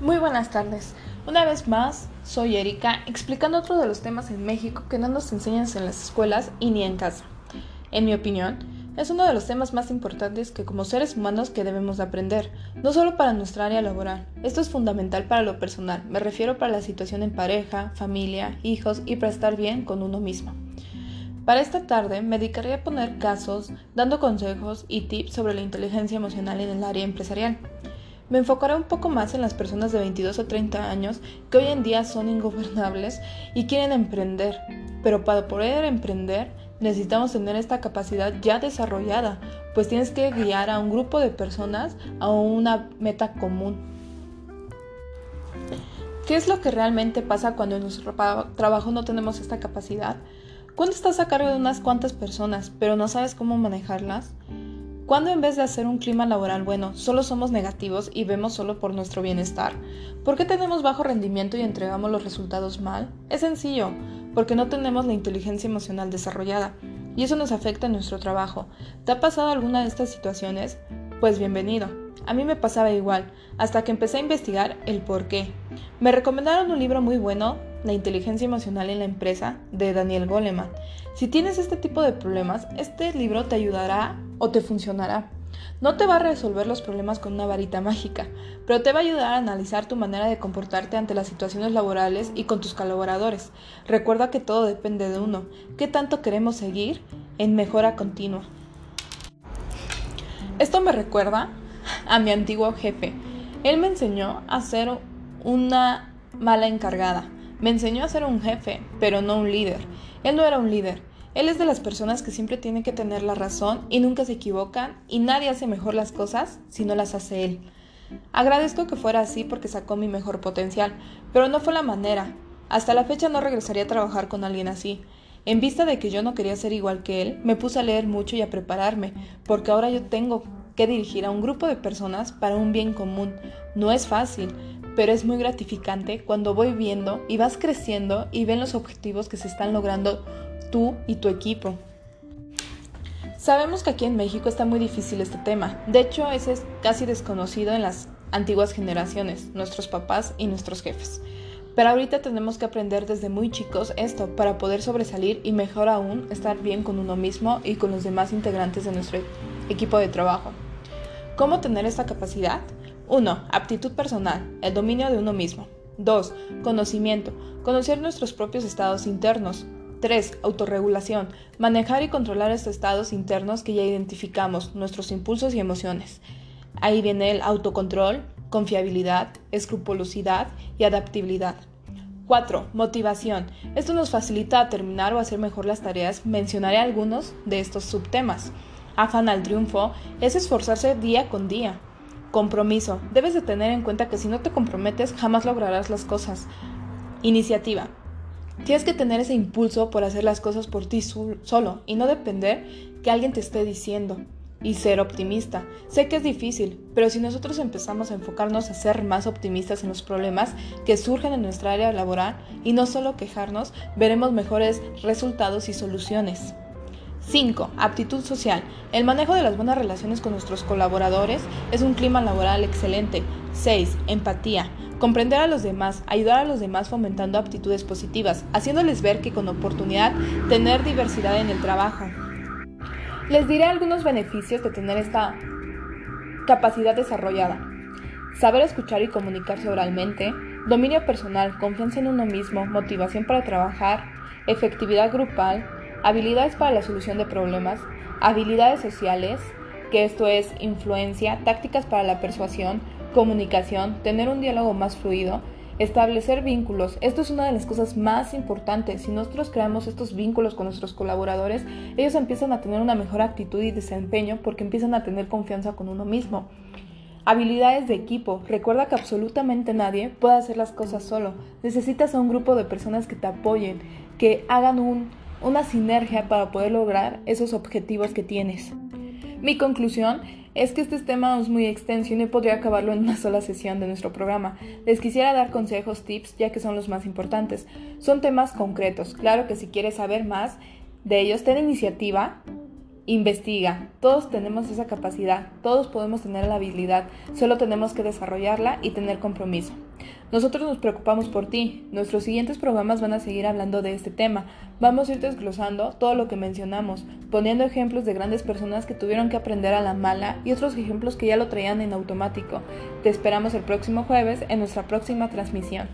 Muy buenas tardes. Una vez más, soy Erika, explicando otro de los temas en México que no nos enseñan en las escuelas y ni en casa. En mi opinión, es uno de los temas más importantes que como seres humanos que debemos aprender, no solo para nuestra área laboral. Esto es fundamental para lo personal, me refiero para la situación en pareja, familia, hijos y para estar bien con uno mismo. Para esta tarde me dedicaré a poner casos, dando consejos y tips sobre la inteligencia emocional en el área empresarial. Me enfocaré un poco más en las personas de 22 a 30 años que hoy en día son ingobernables y quieren emprender, pero para poder emprender necesitamos tener esta capacidad ya desarrollada, pues tienes que guiar a un grupo de personas a una meta común. ¿Qué es lo que realmente pasa cuando en nuestro trabajo no tenemos esta capacidad? Cuando estás a cargo de unas cuantas personas, pero no sabes cómo manejarlas? ¿Cuándo en vez de hacer un clima laboral bueno, solo somos negativos y vemos solo por nuestro bienestar? ¿Por qué tenemos bajo rendimiento y entregamos los resultados mal? Es sencillo, porque no tenemos la inteligencia emocional desarrollada, y eso nos afecta en nuestro trabajo. ¿Te ha pasado alguna de estas situaciones? Pues bienvenido. A mí me pasaba igual, hasta que empecé a investigar el por qué. Me recomendaron un libro muy bueno, La inteligencia emocional en la empresa, de Daniel Goleman. Si tienes este tipo de problemas, este libro te ayudará o te funcionará. No te va a resolver los problemas con una varita mágica, pero te va a ayudar a analizar tu manera de comportarte ante las situaciones laborales y con tus colaboradores. Recuerda que todo depende de uno. ¿Qué tanto queremos seguir en mejora continua? Esto me recuerda a mi antiguo jefe. Él me enseñó a ser una mala encargada. Me enseñó a ser un jefe, pero no un líder. Él no era un líder, él es de las personas que siempre tienen que tener la razón y nunca se equivocan y nadie hace mejor las cosas si no las hace él. Agradezco que fuera así porque sacó mi mejor potencial, pero no fue la manera. Hasta la fecha no regresaría a trabajar con alguien así. En vista de que yo no quería ser igual que él, me puse a leer mucho y a prepararme, porque ahora yo tengo que dirigir a un grupo de personas para un bien común. No es fácil, pero es muy gratificante cuando voy viendo y vas creciendo y ven los objetivos que se están logrando tú y tu equipo. Sabemos que aquí en México está muy difícil este tema. De hecho, es casi desconocido en las antiguas generaciones, nuestros papás y nuestros jefes. Pero ahorita tenemos que aprender desde muy chicos esto para poder sobresalir y mejor aún estar bien con uno mismo y con los demás integrantes de nuestro equipo de trabajo. ¿Cómo tener esta capacidad? 1. Aptitud personal, el dominio de uno mismo. 2. Conocimiento, conocer nuestros propios estados internos. 3. Autorregulación. Manejar y controlar estos estados internos que ya identificamos, nuestros impulsos y emociones. Ahí viene el autocontrol, confiabilidad, escrupulosidad y adaptabilidad. 4. Motivación. Esto nos facilita terminar o hacer mejor las tareas. Mencionaré algunos de estos subtemas. Afán al triunfo es esforzarse día con día. Compromiso. Debes de tener en cuenta que si no te comprometes jamás lograrás las cosas. Iniciativa. Tienes que tener ese impulso por hacer las cosas por ti solo y no depender que alguien te esté diciendo y ser optimista. Sé que es difícil, pero si nosotros empezamos a enfocarnos a ser más optimistas en los problemas que surgen en nuestra área laboral y no solo quejarnos, veremos mejores resultados y soluciones. 5. Aptitud social. El manejo de las buenas relaciones con nuestros colaboradores es un clima laboral excelente. 6. Empatía. Comprender a los demás, ayudar a los demás fomentando aptitudes positivas, haciéndoles ver que con oportunidad tener diversidad en el trabajo. Les diré algunos beneficios de tener esta capacidad desarrollada. Saber escuchar y comunicarse oralmente, dominio personal, confianza en uno mismo, motivación para trabajar, efectividad grupal, habilidades para la solución de problemas, habilidades sociales, que esto es influencia, tácticas para la persuasión, comunicación, tener un diálogo más fluido, establecer vínculos. Esto es una de las cosas más importantes. Si nosotros creamos estos vínculos con nuestros colaboradores, ellos empiezan a tener una mejor actitud y desempeño porque empiezan a tener confianza con uno mismo. Habilidades de equipo. Recuerda que absolutamente nadie puede hacer las cosas solo. Necesitas a un grupo de personas que te apoyen, que hagan un, una sinergia para poder lograr esos objetivos que tienes. Mi conclusión es que este tema es muy extenso y no podría acabarlo en una sola sesión de nuestro programa. Les quisiera dar consejos, tips, ya que son los más importantes. Son temas concretos. Claro que si quieres saber más de ellos, ten iniciativa Investiga. Todos tenemos esa capacidad, todos podemos tener la habilidad, solo tenemos que desarrollarla y tener compromiso. Nosotros nos preocupamos por ti. Nuestros siguientes programas van a seguir hablando de este tema. Vamos a ir desglosando todo lo que mencionamos, poniendo ejemplos de grandes personas que tuvieron que aprender a la mala y otros ejemplos que ya lo traían en automático. Te esperamos el próximo jueves en nuestra próxima transmisión.